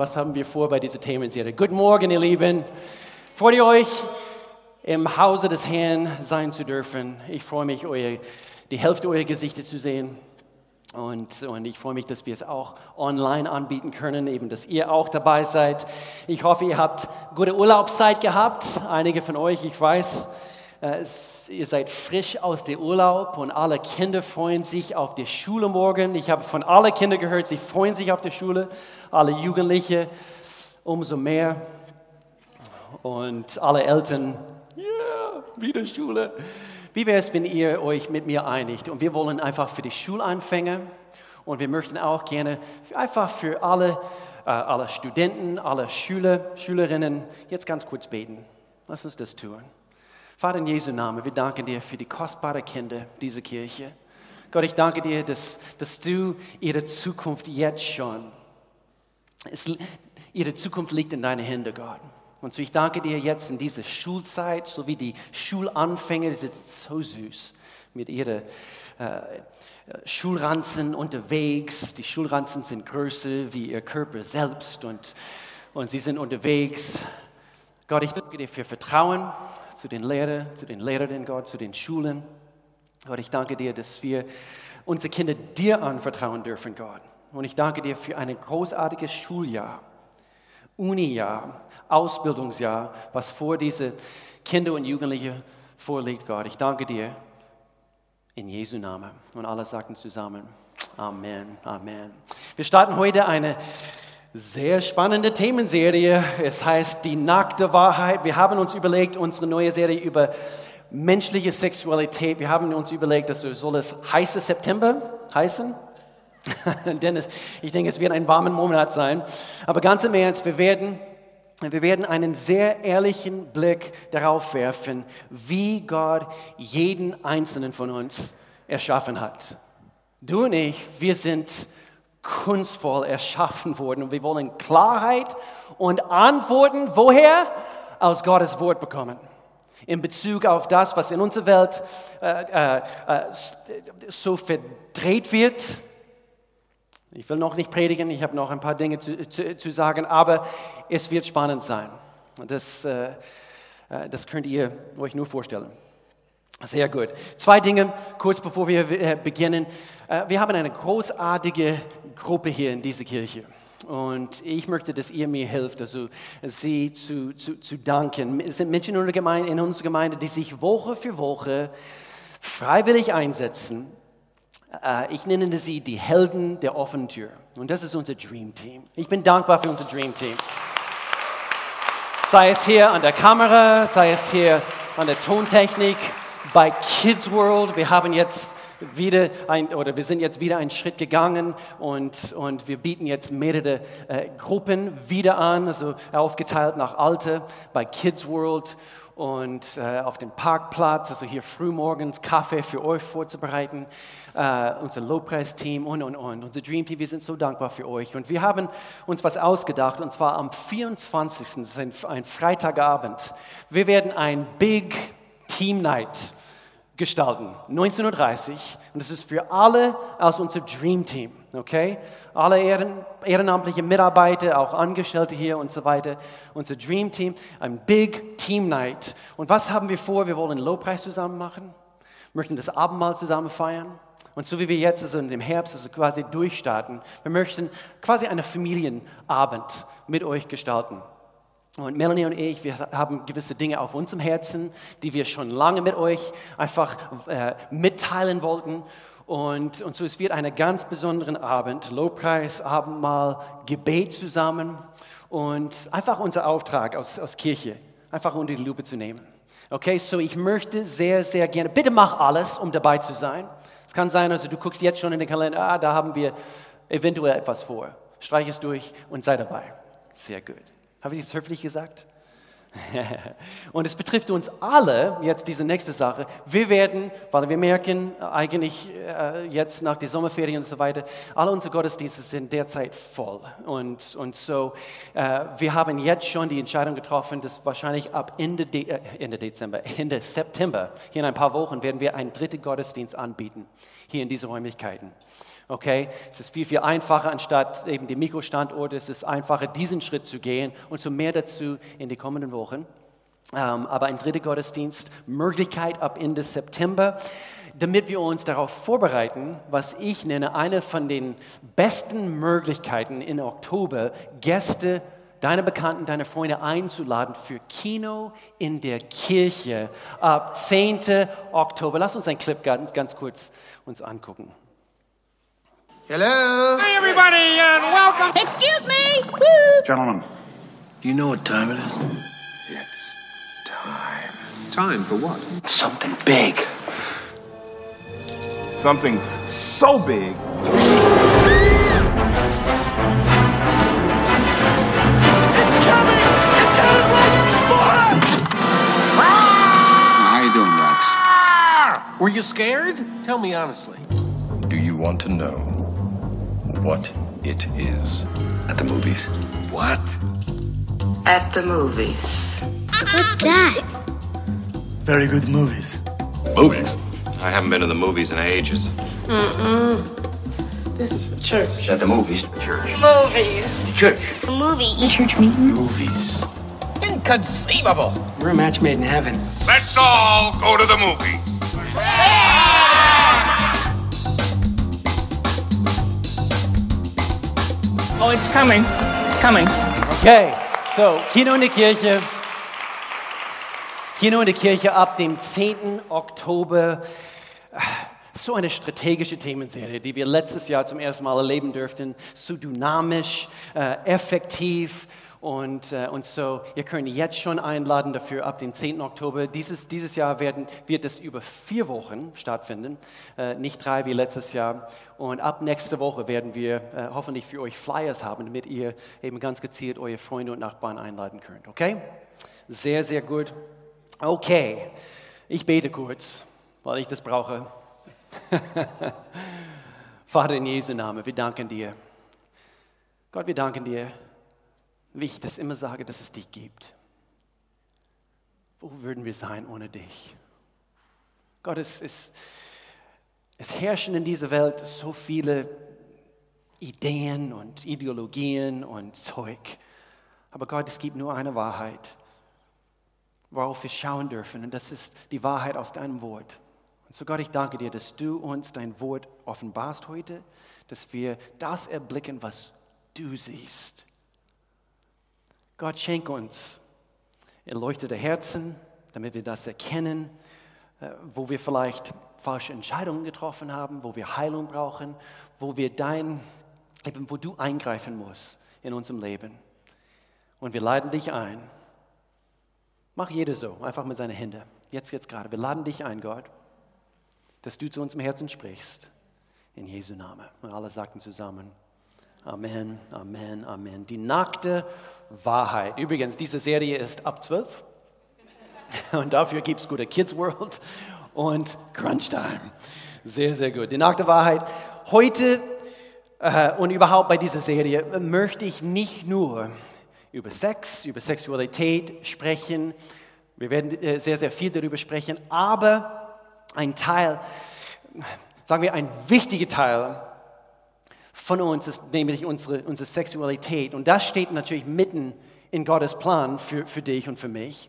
Was haben wir vor bei dieser Themenserie? Guten Morgen, ihr Lieben. Freut euch, im Hause des Herrn sein zu dürfen? Ich freue mich, eure, die Hälfte eurer Gesichter zu sehen. Und, und ich freue mich, dass wir es auch online anbieten können, eben, dass ihr auch dabei seid. Ich hoffe, ihr habt gute Urlaubszeit gehabt. Einige von euch, ich weiß, ihr seid frisch aus dem Urlaub und alle Kinder freuen sich auf die Schule morgen. Ich habe von allen Kindern gehört, sie freuen sich auf die Schule. Alle Jugendliche umso mehr. Und alle Eltern, ja, yeah, wieder Schule. Wie wäre es, wenn ihr euch mit mir einigt? Und wir wollen einfach für die Schulanfänger und wir möchten auch gerne einfach für alle, äh, alle Studenten, alle Schüler, Schülerinnen jetzt ganz kurz beten. Lass uns das tun. Vater in Jesu Namen, wir danken dir für die kostbaren Kinder dieser Kirche. Gott, ich danke dir, dass, dass du ihre Zukunft jetzt schon, es, ihre Zukunft liegt in deinen Händen, Gott. Und so ich danke dir jetzt in dieser Schulzeit, so wie die Schulanfänger, das ist so süß mit ihren äh, Schulranzen unterwegs. Die Schulranzen sind größer wie ihr Körper selbst und, und sie sind unterwegs. Gott, ich danke dir für Vertrauen zu den Lehrern, zu den Lehrerinnen, Gott, zu den Schulen. Gott, ich danke dir, dass wir unsere Kinder dir anvertrauen dürfen, Gott. Und ich danke dir für ein großartiges Schuljahr, Unijahr, Ausbildungsjahr, was vor diese Kinder und Jugendliche vorliegt, Gott. Ich danke dir in Jesu Namen. Und alle sagten zusammen, Amen, Amen. Wir starten heute eine sehr spannende Themenserie. Es heißt die nackte Wahrheit. Wir haben uns überlegt, unsere neue Serie über menschliche Sexualität. Wir haben uns überlegt, dass soll es heiße September heißen. Denn ich denke, es wird ein warmer Monat sein. Aber ganz im Ernst, wir werden, wir werden einen sehr ehrlichen Blick darauf werfen, wie Gott jeden einzelnen von uns erschaffen hat. Du und ich, wir sind kunstvoll erschaffen worden. Und wir wollen Klarheit und Antworten, woher? Aus Gottes Wort bekommen. In Bezug auf das, was in unserer Welt äh, äh, äh, so verdreht wird. Ich will noch nicht predigen, ich habe noch ein paar Dinge zu, zu, zu sagen, aber es wird spannend sein. Das, äh, äh, das könnt ihr euch nur vorstellen. Sehr gut. Zwei Dinge, kurz bevor wir äh, beginnen. Wir haben eine großartige Gruppe hier in dieser Kirche. Und ich möchte, dass ihr mir helft, also sie zu, zu, zu danken. Es sind Menschen in unserer, Gemeinde, in unserer Gemeinde, die sich Woche für Woche freiwillig einsetzen. Äh, ich nenne sie die Helden der offenen Tür. Und das ist unser Dream Team. Ich bin dankbar für unser Dream Team. Sei es hier an der Kamera, sei es hier an der Tontechnik, bei Kids World. Wir haben jetzt wieder ein, oder wir sind jetzt wieder einen Schritt gegangen und, und wir bieten jetzt mehrere äh, Gruppen wieder an, also aufgeteilt nach Alter bei Kids World und äh, auf dem Parkplatz, also hier frühmorgens Kaffee für euch vorzubereiten, äh, unser Lobpreisteam und, und, und, unser Dream Team, wir sind so dankbar für euch. Und wir haben uns was ausgedacht, und zwar am 24., das ist ein, ein Freitagabend. Wir werden ein Big Team Night gestalten, 1930. Und das ist für alle aus unserem Dream Team, okay? Alle Ehren, ehrenamtliche Mitarbeiter, auch Angestellte hier und so weiter. Unser Dream Team, ein Big Team Night. Und was haben wir vor? Wir wollen Lobpreis zusammen machen, möchten das Abendmahl zusammen feiern. Und so wie wir jetzt also im Herbst also quasi durchstarten, wir möchten quasi einen Familienabend mit euch gestalten. Und Melanie und ich, wir haben gewisse Dinge auf unserem Herzen, die wir schon lange mit euch einfach äh, mitteilen wollten. Und, und so, es wird einen ganz besonderen Abend, Lobpreis, Abendmahl, Gebet zusammen und einfach unser Auftrag aus, aus Kirche, einfach unter die Lupe zu nehmen. Okay, so ich möchte sehr, sehr gerne, bitte mach alles, um dabei zu sein. Es kann sein, also du guckst jetzt schon in den Kalender, ah, da haben wir eventuell etwas vor. Streich es durch und sei dabei. Sehr gut. Habe ich es höflich gesagt? Und es betrifft uns alle, jetzt diese nächste Sache. Wir werden, weil wir merken, eigentlich äh, jetzt nach den Sommerferien und so weiter, alle unsere Gottesdienste sind derzeit voll. Und, und so, äh, wir haben jetzt schon die Entscheidung getroffen, dass wahrscheinlich ab Ende, De äh, Ende Dezember, Ende September, hier in ein paar Wochen, werden wir einen dritten Gottesdienst anbieten, hier in diesen Räumlichkeiten. Okay, es ist viel, viel einfacher, anstatt eben die Mikrostandorte, es ist einfacher, diesen Schritt zu gehen und so mehr dazu in die kommenden Wochen. Ähm, aber ein dritter Gottesdienst, Möglichkeit ab Ende September, damit wir uns darauf vorbereiten, was ich nenne, eine von den besten Möglichkeiten in Oktober, Gäste, deine Bekannten, deine Freunde einzuladen für Kino in der Kirche ab 10. Oktober. Lass uns einen Clip ganz, ganz kurz uns angucken. Hello. Hey, everybody, and welcome. Excuse me! Woo! Gentlemen, do you know what time it is? It's time. Time for what? Something big. Something so big. It's coming! It's coming! How you doing, Rex? Were you scared? Tell me honestly. Do you want to know what it is? At the movies. What? At the movies. What's that? Very good movies. Movies? I haven't been to the movies in ages. Mm-mm. This is for church. At the movies. Church. Movies. Church. A movie. A church meeting. Movies. Inconceivable. We're a match made in heaven. Let's all go to the movie. Oh, it's coming. It's coming. Okay, so Kino in der Kirche. Kino in der Kirche ab dem 10. Oktober. So eine strategische Themenserie, die wir letztes Jahr zum ersten Mal erleben durften. So dynamisch, äh, effektiv. Und, äh, und so, ihr könnt jetzt schon einladen dafür ab dem 10. Oktober. Dieses, dieses Jahr werden, wird es über vier Wochen stattfinden, äh, nicht drei wie letztes Jahr. Und ab nächste Woche werden wir äh, hoffentlich für euch Flyers haben, damit ihr eben ganz gezielt eure Freunde und Nachbarn einladen könnt. Okay? Sehr, sehr gut. Okay, ich bete kurz, weil ich das brauche. Vater in Jesu Namen, wir danken dir. Gott, wir danken dir, wie ich das immer sage, dass es dich gibt. Wo würden wir sein ohne dich? Gott, es, es, es herrschen in dieser Welt so viele Ideen und Ideologien und Zeug. Aber Gott, es gibt nur eine Wahrheit, worauf wir schauen dürfen. Und das ist die Wahrheit aus deinem Wort. Und so Gott, ich danke dir, dass du uns dein Wort offenbarst heute, dass wir das erblicken, was du siehst. Gott, schenke uns erleuchtete Herzen, damit wir das erkennen, äh, wo wir vielleicht falsche Entscheidungen getroffen haben, wo wir Heilung brauchen, wo wir dein, eben wo du eingreifen musst in unserem Leben. Und wir laden dich ein. Mach jeder so, einfach mit seinen Händen. Jetzt, jetzt gerade. Wir laden dich ein, Gott, dass du zu unserem Herzen sprichst. In Jesu Namen. Und alle sagten zusammen. Amen, Amen, Amen. Die nackte Wahrheit. Übrigens, diese Serie ist ab 12. Und dafür gibt es gute Kids World und Crunch Time. Sehr, sehr gut. Die nackte Wahrheit. Heute äh, und überhaupt bei dieser Serie möchte ich nicht nur über Sex, über Sexualität sprechen. Wir werden äh, sehr, sehr viel darüber sprechen. Aber ein Teil, sagen wir ein wichtiger Teil von uns ist nämlich unsere, unsere Sexualität. Und das steht natürlich mitten in Gottes Plan für, für dich und für mich.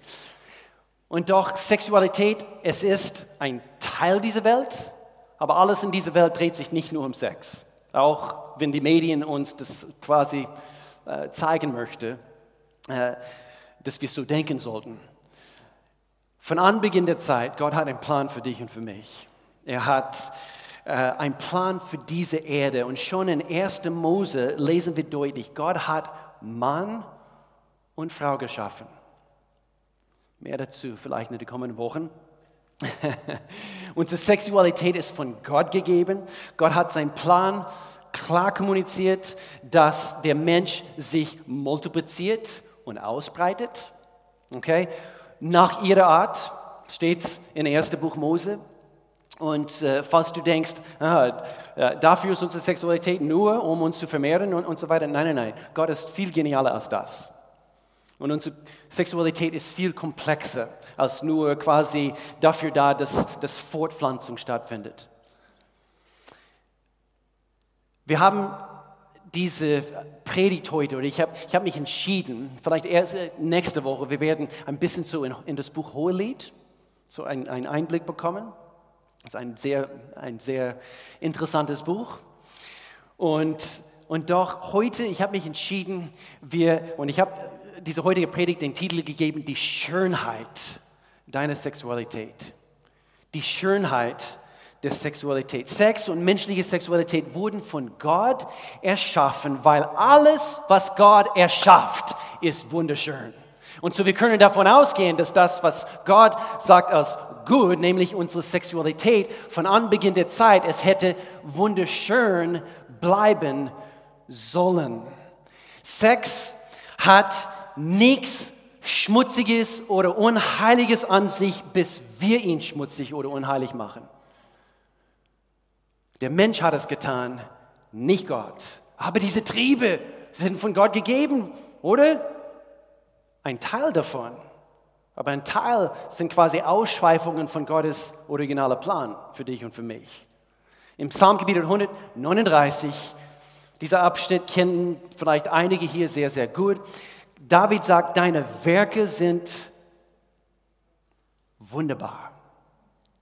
Und doch Sexualität, es ist ein Teil dieser Welt, aber alles in dieser Welt dreht sich nicht nur um Sex. Auch wenn die Medien uns das quasi äh, zeigen möchten, äh, dass wir so denken sollten. Von Anbeginn der Zeit, Gott hat einen Plan für dich und für mich. Er hat äh, einen Plan für diese Erde. Und schon in 1. Mose lesen wir deutlich, Gott hat Mann und Frau geschaffen. Mehr dazu vielleicht in den kommenden Wochen. Unsere Sexualität ist von Gott gegeben. Gott hat seinen Plan klar kommuniziert, dass der Mensch sich multipliziert und ausbreitet. Okay? Nach ihrer Art steht es in 1. Buch Mose. Und äh, falls du denkst, ah, äh, dafür ist unsere Sexualität nur, um uns zu vermehren und, und so weiter. Nein, nein, nein. Gott ist viel genialer als das. Und unsere Sexualität ist viel komplexer als nur quasi dafür da, dass, dass Fortpflanzung stattfindet. Wir haben diese Predigt heute, oder ich habe ich hab mich entschieden, vielleicht erst äh, nächste Woche, wir werden ein bisschen so in, in das Buch Hohelied, so einen, einen Einblick bekommen. Das ist ein sehr, ein sehr interessantes Buch. Und, und doch heute, ich habe mich entschieden, wir, und ich habe diese heutige Predigt den Titel gegeben, die Schönheit deiner Sexualität. Die Schönheit der Sexualität. Sex und menschliche Sexualität wurden von Gott erschaffen, weil alles, was Gott erschafft, ist wunderschön. Und so wir können davon ausgehen, dass das, was Gott sagt als gut, nämlich unsere Sexualität von Anbeginn der Zeit, es hätte wunderschön bleiben sollen. Sex hat nichts Schmutziges oder Unheiliges an sich, bis wir ihn schmutzig oder unheilig machen. Der Mensch hat es getan, nicht Gott. Aber diese Triebe sind von Gott gegeben, oder? Ein Teil davon. Aber ein Teil sind quasi Ausschweifungen von Gottes originaler Plan für dich und für mich. Im Psalmgebiet 139, dieser Abschnitt kennen vielleicht einige hier sehr, sehr gut. David sagt, deine Werke sind wunderbar.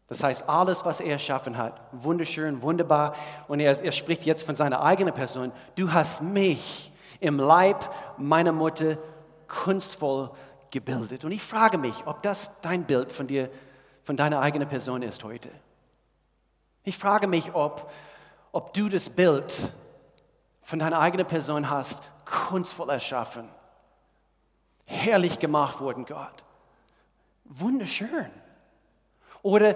Das heißt, alles, was er erschaffen hat, wunderschön, wunderbar. Und er, er spricht jetzt von seiner eigenen Person. Du hast mich im Leib meiner Mutter kunstvoll gebildet. Und ich frage mich, ob das dein Bild von dir, von deiner eigenen Person ist heute. Ich frage mich, ob, ob du das Bild von deiner eigenen Person hast, kunstvoll erschaffen, herrlich gemacht worden, Gott. Wunderschön. Oder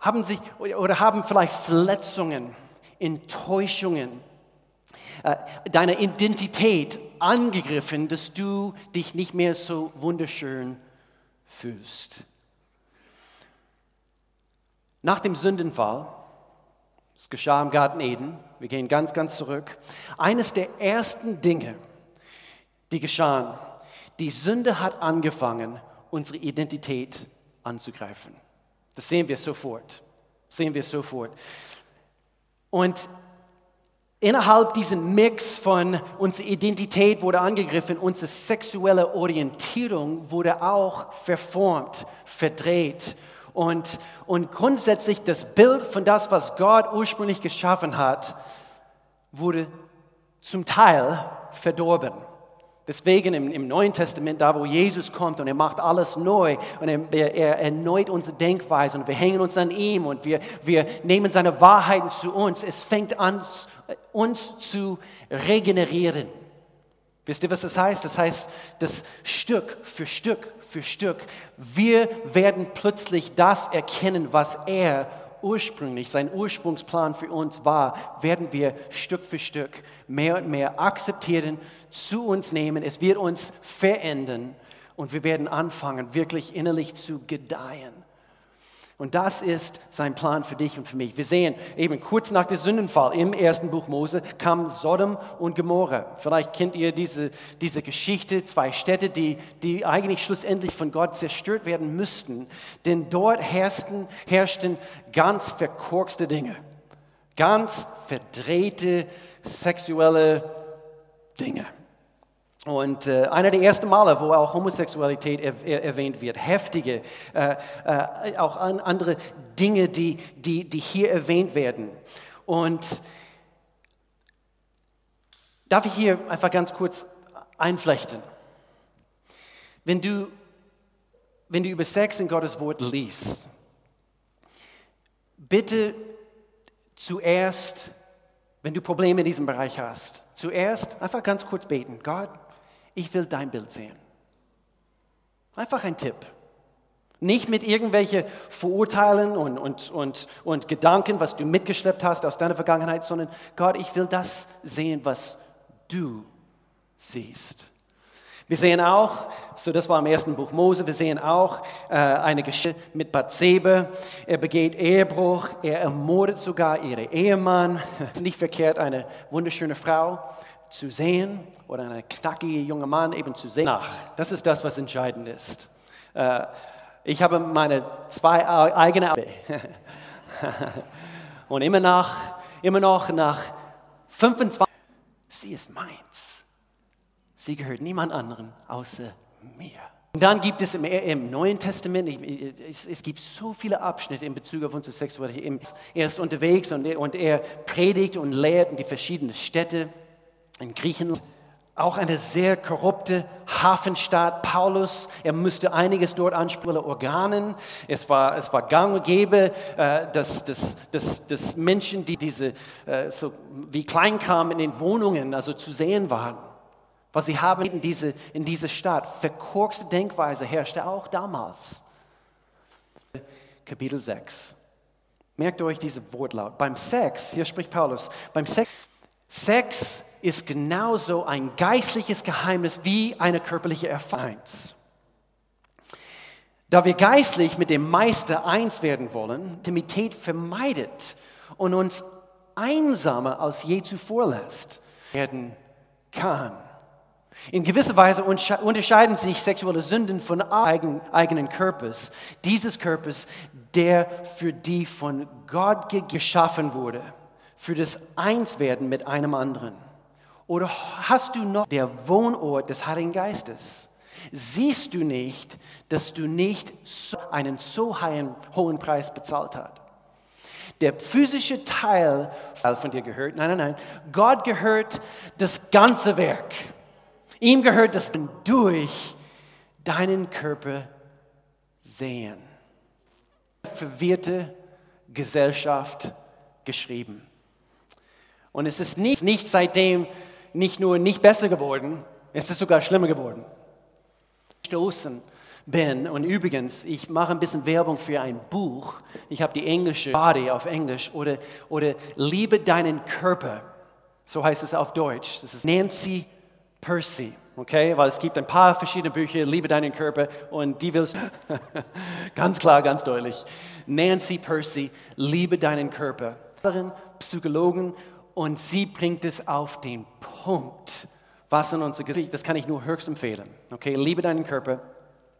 haben, sich, oder haben vielleicht Verletzungen, Enttäuschungen, äh, deine Identität angegriffen, dass du dich nicht mehr so wunderschön fühlst. Nach dem Sündenfall, es geschah im Garten Eden, wir gehen ganz, ganz zurück, eines der ersten Dinge, die geschahen, die Sünde hat angefangen, unsere Identität anzugreifen. Das sehen wir sofort. Sehen wir sofort. Und innerhalb diesem Mix von unserer Identität wurde angegriffen, unsere sexuelle Orientierung wurde auch verformt, verdreht. Und, und grundsätzlich das Bild von das, was Gott ursprünglich geschaffen hat, wurde zum Teil verdorben. Deswegen im, im, Neuen Testament, da wo Jesus kommt und er macht alles neu und er, er erneut unsere Denkweise und wir hängen uns an ihm und wir, wir nehmen seine Wahrheiten zu uns. Es fängt an, uns zu regenerieren. Wisst ihr, was das heißt? Das heißt, dass Stück für Stück für Stück wir werden plötzlich das erkennen, was er ursprünglich, sein Ursprungsplan für uns war, werden wir Stück für Stück mehr und mehr akzeptieren, zu uns nehmen. Es wird uns verändern und wir werden anfangen, wirklich innerlich zu gedeihen. Und das ist sein Plan für dich und für mich. Wir sehen eben kurz nach dem Sündenfall im ersten Buch Mose kam Sodom und Gomorra. Vielleicht kennt ihr diese, diese Geschichte, zwei Städte, die, die eigentlich schlussendlich von Gott zerstört werden müssten. Denn dort herrschten, herrschten ganz verkorkste Dinge, ganz verdrehte sexuelle Dinge. Und äh, einer der ersten Male, wo auch Homosexualität er, er, erwähnt wird, heftige, äh, äh, auch an, andere Dinge, die, die, die hier erwähnt werden. Und darf ich hier einfach ganz kurz einflechten? Wenn du, wenn du über Sex in Gottes Wort liest, bitte zuerst, wenn du Probleme in diesem Bereich hast, zuerst einfach ganz kurz beten. Gott, ich will dein Bild sehen. Einfach ein Tipp. Nicht mit irgendwelchen Verurteilen und, und, und, und Gedanken, was du mitgeschleppt hast aus deiner Vergangenheit, sondern Gott, ich will das sehen, was du siehst. Wir sehen auch, so das war im ersten Buch Mose, wir sehen auch äh, eine Geschichte mit Bathseba. Er begeht Ehebruch, er ermordet sogar ihren Ehemann. Es ist nicht verkehrt, eine wunderschöne Frau zu sehen oder eine knackige junge Mann eben zu sehen. Nach. Das ist das, was entscheidend ist. Äh, ich habe meine zwei eigene und immer nach, immer noch nach 25. Sie ist meins. Sie gehört niemand anderen außer mir. Und dann gibt es im, im Neuen Testament, ich- es, es gibt so viele Abschnitte in Bezug auf unsere Sexualität. Er ist unterwegs und er, und er predigt und lehrt in die verschiedenen Städte in Griechenland. Auch eine sehr korrupte Hafenstadt. Paulus, er musste einiges dort ansprechen, Organen. Es war, es war gang und gäbe, äh, dass, dass, dass, dass Menschen, die diese, äh, so wie Kleinkram in den Wohnungen also zu sehen waren. Was sie haben in diese, in diese Stadt. Verkorkste Denkweise herrschte auch damals. Kapitel 6. Merkt euch diese Wortlaut. Beim Sex, hier spricht Paulus, beim Sex, Sex ist genauso ein geistliches Geheimnis wie eine körperliche Erfahrung. Da wir geistlich mit dem Meister eins werden wollen, Intimität vermeidet und uns einsamer als je zuvor lässt, werden kann. In gewisser Weise unterscheiden sich sexuelle Sünden von eigen, eigenen Körpers, dieses Körpers, der für die von Gott ge- geschaffen wurde, für das Einswerden mit einem anderen. Oder hast du noch der Wohnort des Heiligen Geistes? Siehst du nicht, dass du nicht einen so hohen Preis bezahlt hast? Der physische Teil von dir gehört, nein, nein, nein, Gott gehört das ganze Werk. Ihm gehört das durch deinen Körper sehen. Verwirrte Gesellschaft geschrieben. Und es ist nicht, nicht seitdem nicht nur nicht besser geworden, es ist sogar schlimmer geworden. Stoßen bin und übrigens, ich mache ein bisschen Werbung für ein Buch. Ich habe die englische Body auf Englisch oder, oder Liebe deinen Körper. So heißt es auf Deutsch. Das ist Nancy Percy. Okay, weil es gibt ein paar verschiedene Bücher, Liebe deinen Körper, und die willst ganz klar, ganz deutlich. Nancy Percy, Liebe deinen Körper. Psychologen, und sie bringt es auf den Punkt, was in unser Gesicht, das kann ich nur höchst empfehlen. Okay, liebe deinen Körper.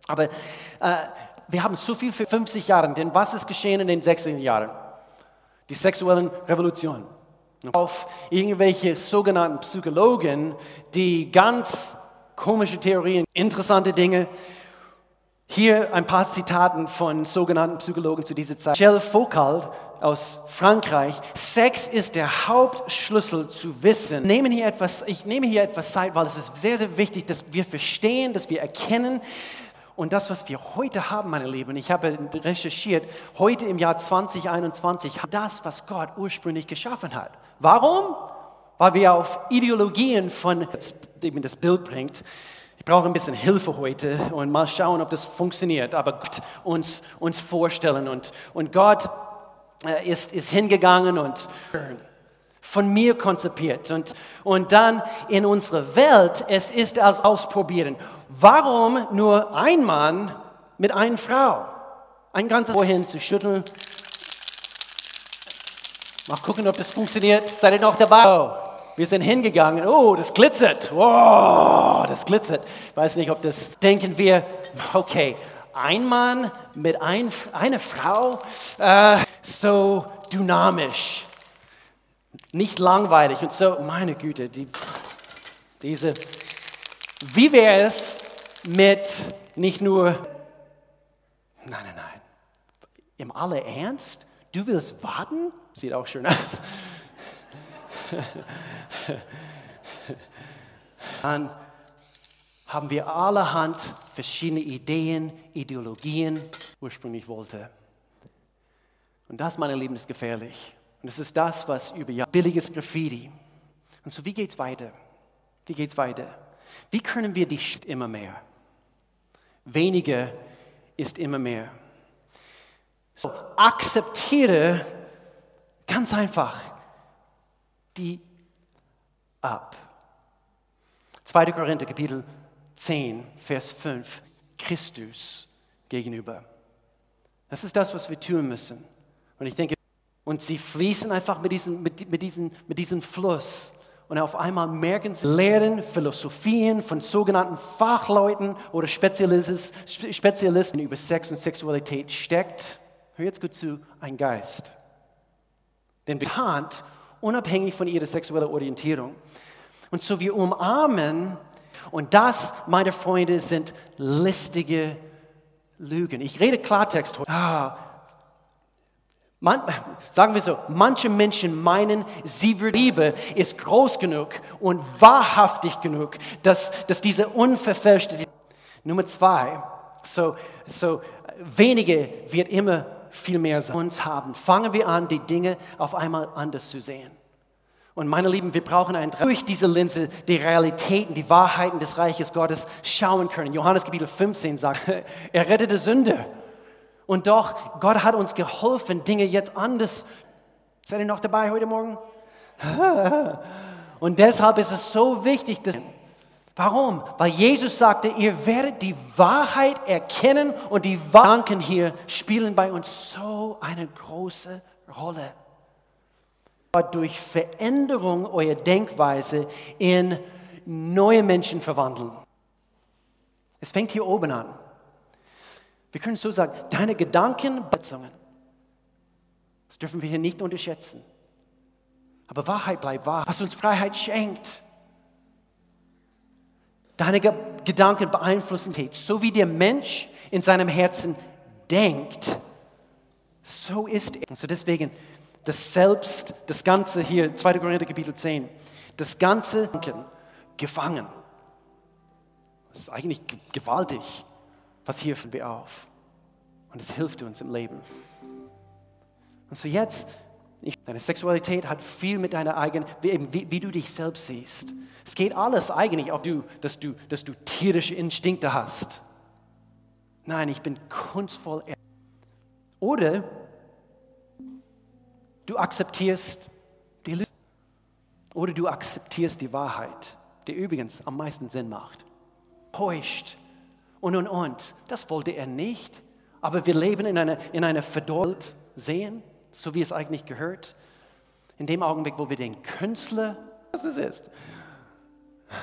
Aber äh, wir haben so viel für 50 Jahre, denn was ist geschehen in den 60er Jahren? Die sexuellen Revolutionen. Auf irgendwelche sogenannten Psychologen, die ganz komische Theorien, interessante Dinge. Hier ein paar Zitaten von sogenannten Psychologen zu dieser Zeit. Michel Foucault aus Frankreich. Sex ist der Hauptschlüssel zu Wissen. Nehmen hier etwas, ich nehme hier etwas Zeit, weil es ist sehr, sehr wichtig, dass wir verstehen, dass wir erkennen, und das, was wir heute haben, meine Lieben, ich habe recherchiert, heute im Jahr 2021, das, was Gott ursprünglich geschaffen hat. Warum? Weil wir auf Ideologien von, die das Bild bringt, ich brauche ein bisschen Hilfe heute und mal schauen, ob das funktioniert, aber Gott uns, uns vorstellen und, und Gott äh, ist, ist hingegangen und von mir konzipiert und, und dann in unserer Welt, es ist als Ausprobieren. Warum nur ein Mann mit einer Frau? Ein ganzes Vorhin zu schütteln. Mal gucken, ob das funktioniert. Seid ihr noch dabei? Oh, wir sind hingegangen. Oh, das glitzert. Wow, das glitzert. Ich weiß nicht, ob das denken wir. Okay, ein Mann mit ein, einer Frau, äh, so dynamisch, nicht langweilig und so. Meine Güte, die, diese. Wie wäre es mit nicht nur, nein, nein, nein, im aller Ernst, du willst warten? Sieht auch schön aus. Dann haben wir allerhand verschiedene Ideen, Ideologien ursprünglich wollte. Und das, meine Lieben, ist gefährlich. Und das ist das, was über Jahre billiges Graffiti. Und so, wie geht's weiter? Wie geht's weiter? Wie können wir die immer mehr? Weniger ist immer mehr. So, akzeptiere ganz einfach die ab. 2. Korinther Kapitel 10, Vers 5, Christus gegenüber. Das ist das, was wir tun müssen. Und ich denke, und sie fließen einfach mit diesem, mit, mit diesem, mit diesem Fluss. Und auf einmal merken sie, Lehren, Philosophien von sogenannten Fachleuten oder Spezialisten, über Sex und Sexualität steckt, hör jetzt gut zu, ein Geist. Den bekannt unabhängig von ihrer sexuellen Orientierung. Und so wir umarmen, und das, meine Freunde, sind listige Lügen. Ich rede Klartext heute. Ah, man, sagen wir so, manche Menschen meinen, sie Liebe ist groß genug und wahrhaftig genug, dass, dass diese unverfälschte. Nummer zwei, so, so wenige wird immer viel mehr uns haben. Fangen wir an, die Dinge auf einmal anders zu sehen. Und meine Lieben, wir brauchen ein durch diese Linse die Realitäten, die Wahrheiten des Reiches Gottes schauen können. Johannes Kapitel 15 sagt, er rettete Sünde. Und doch, Gott hat uns geholfen, Dinge jetzt anders. Seid ihr noch dabei heute Morgen? Und deshalb ist es so wichtig, dass. Warum? Weil Jesus sagte, ihr werdet die Wahrheit erkennen und die Gedanken hier spielen bei uns so eine große Rolle. Durch Veränderung eurer Denkweise in neue Menschen verwandeln. Es fängt hier oben an. Wir können so sagen, deine Gedanken, Beziehungen, das dürfen wir hier nicht unterschätzen. Aber Wahrheit bleibt wahr, was uns Freiheit schenkt. Deine Gedanken beeinflussen dich. So wie der Mensch in seinem Herzen denkt, so ist er. Und so deswegen, das Selbst, das Ganze hier, 2. Korinther Kapitel 10, das Ganze gefangen. Das ist eigentlich gewaltig. Was hier finden wir auf? Und es hilft uns im Leben. Und so jetzt, deine Sexualität hat viel mit deiner eigenen, wie, wie, du dich selbst siehst. Es geht alles eigentlich auf du, dass du, dass du tierische Instinkte hast. Nein, ich bin kunstvoll. Oder du akzeptierst die Lüge. Oder du akzeptierst die Wahrheit, die übrigens am meisten Sinn macht. Täuscht und und und. Das wollte er nicht. Aber wir leben in einer, in einer Verdorrt sehen, so wie es eigentlich gehört. In dem Augenblick, wo wir den Künstler, was es ist,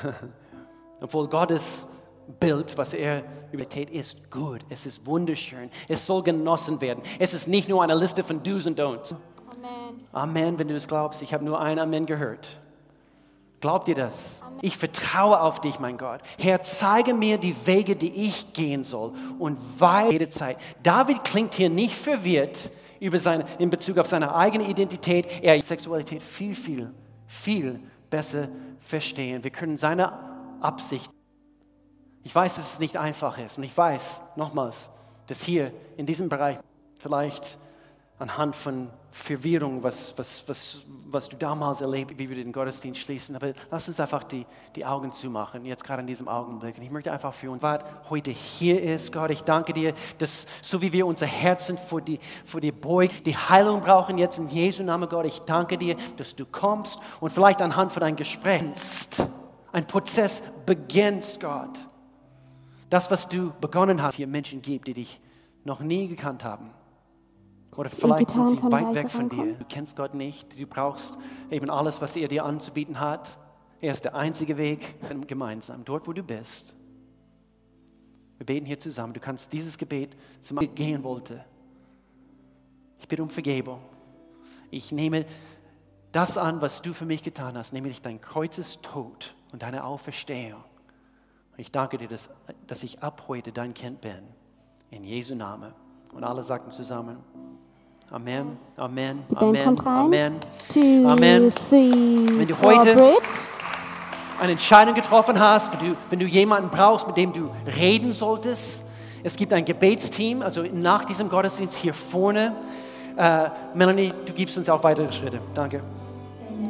obwohl Gottes Bild, was er übertät, ist gut, es ist wunderschön, es soll genossen werden. Es ist nicht nur eine Liste von Do's und Don'ts. Amen. Amen, wenn du es glaubst. Ich habe nur ein Amen gehört. Glaubt ihr das? Ich vertraue auf dich, mein Gott. Herr, zeige mir die Wege, die ich gehen soll und weil jede Zeit. David klingt hier nicht verwirrt über seine, in Bezug auf seine eigene Identität. Er Sexualität viel, viel, viel besser verstehen. Wir können seine Absicht. Ich weiß, dass es nicht einfach ist und ich weiß nochmals, dass hier in diesem Bereich vielleicht anhand von Verwirrung, was, was, was, was du damals erlebt, wie wir den Gottesdienst schließen. Aber lass uns einfach die, die Augen zumachen, jetzt gerade in diesem Augenblick. Und ich möchte einfach für uns, was heute hier ist, Gott, ich danke dir, dass so wie wir unser Herzen vor die, vor die beugen, die Heilung brauchen jetzt in Jesu Namen, Gott, ich danke dir, dass du kommst und vielleicht anhand von deinem Gespräch ein Prozess beginnst, Gott. Das, was du begonnen hast, hier Menschen gibt, die dich noch nie gekannt haben oder vielleicht sind sie weit weg von dir. Du kennst Gott nicht. Du brauchst eben alles, was er dir anzubieten hat. Er ist der einzige Weg gemeinsam, dort wo du bist. Wir beten hier zusammen. Du kannst dieses Gebet zum gehen wollte. Ich bitte um Vergebung. Ich nehme das an, was du für mich getan hast, nämlich dein Kreuzestod und deine Auferstehung. Ich danke dir, dass, dass ich ab heute dein Kind bin. In Jesu Namen. Und alle sagten zusammen. Amen, Amen, Die Band Amen, kommt rein. Amen, To Amen. the Wenn du heute eine Entscheidung getroffen hast, wenn du, wenn du jemanden brauchst, mit dem du reden solltest, es gibt ein Gebetsteam, also nach diesem Gottesdienst hier vorne. Äh, Melanie, du gibst uns auch weitere Schritte. Danke.